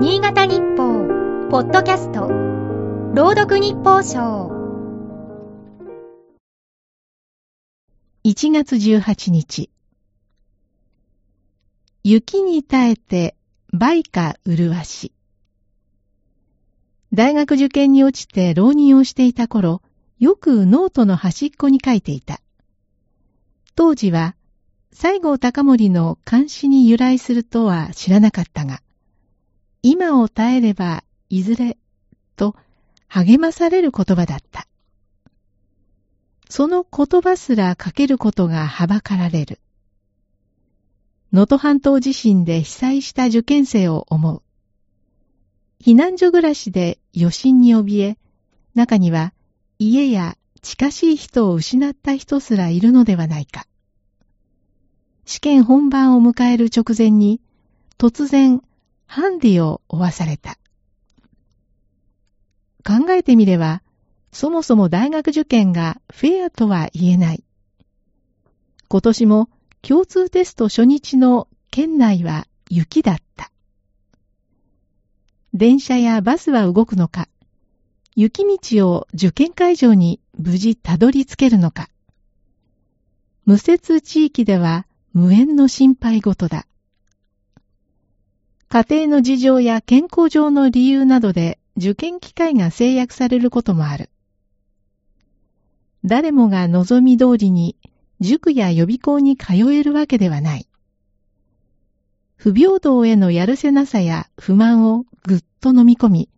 新潟日報、ポッドキャスト、朗読日報賞。1月18日。雪に耐えて、梅花麗し。大学受験に落ちて浪人をしていた頃、よくノートの端っこに書いていた。当時は、西郷隆盛の監視に由来するとは知らなかったが、今を耐えればいずれと励まされる言葉だった。その言葉すらかけることがはばかられる。能登半島地震で被災した受験生を思う。避難所暮らしで余震に怯え、中には家や近しい人を失った人すらいるのではないか。試験本番を迎える直前に、突然、ハンディを負わされた。考えてみれば、そもそも大学受験がフェアとは言えない。今年も共通テスト初日の県内は雪だった。電車やバスは動くのか、雪道を受験会場に無事たどり着けるのか。無節地域では無縁の心配事だ。家庭の事情や健康上の理由などで受験機会が制約されることもある。誰もが望み通りに塾や予備校に通えるわけではない。不平等へのやるせなさや不満をぐっと飲み込み、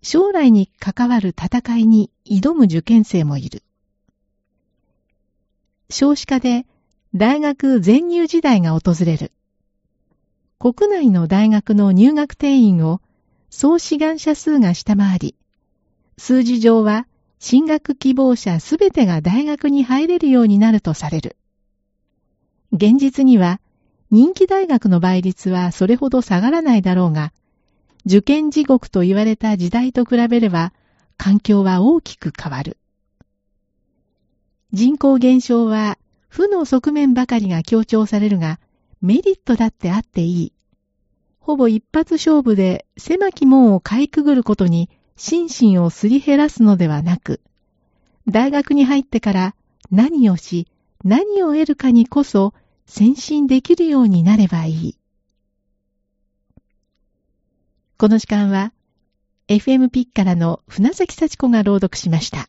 将来に関わる戦いに挑む受験生もいる。少子化で大学全入時代が訪れる。国内の大学の入学定員を総志願者数が下回り、数字上は進学希望者すべてが大学に入れるようになるとされる。現実には人気大学の倍率はそれほど下がらないだろうが、受験地獄と言われた時代と比べれば環境は大きく変わる。人口減少は負の側面ばかりが強調されるが、メリットだってあっていい。ほぼ一発勝負で狭き門をかいくぐることに心身をすり減らすのではなく、大学に入ってから何をし、何を得るかにこそ先進できるようになればいい。この時間は、FM ピッからの船崎幸子が朗読しました。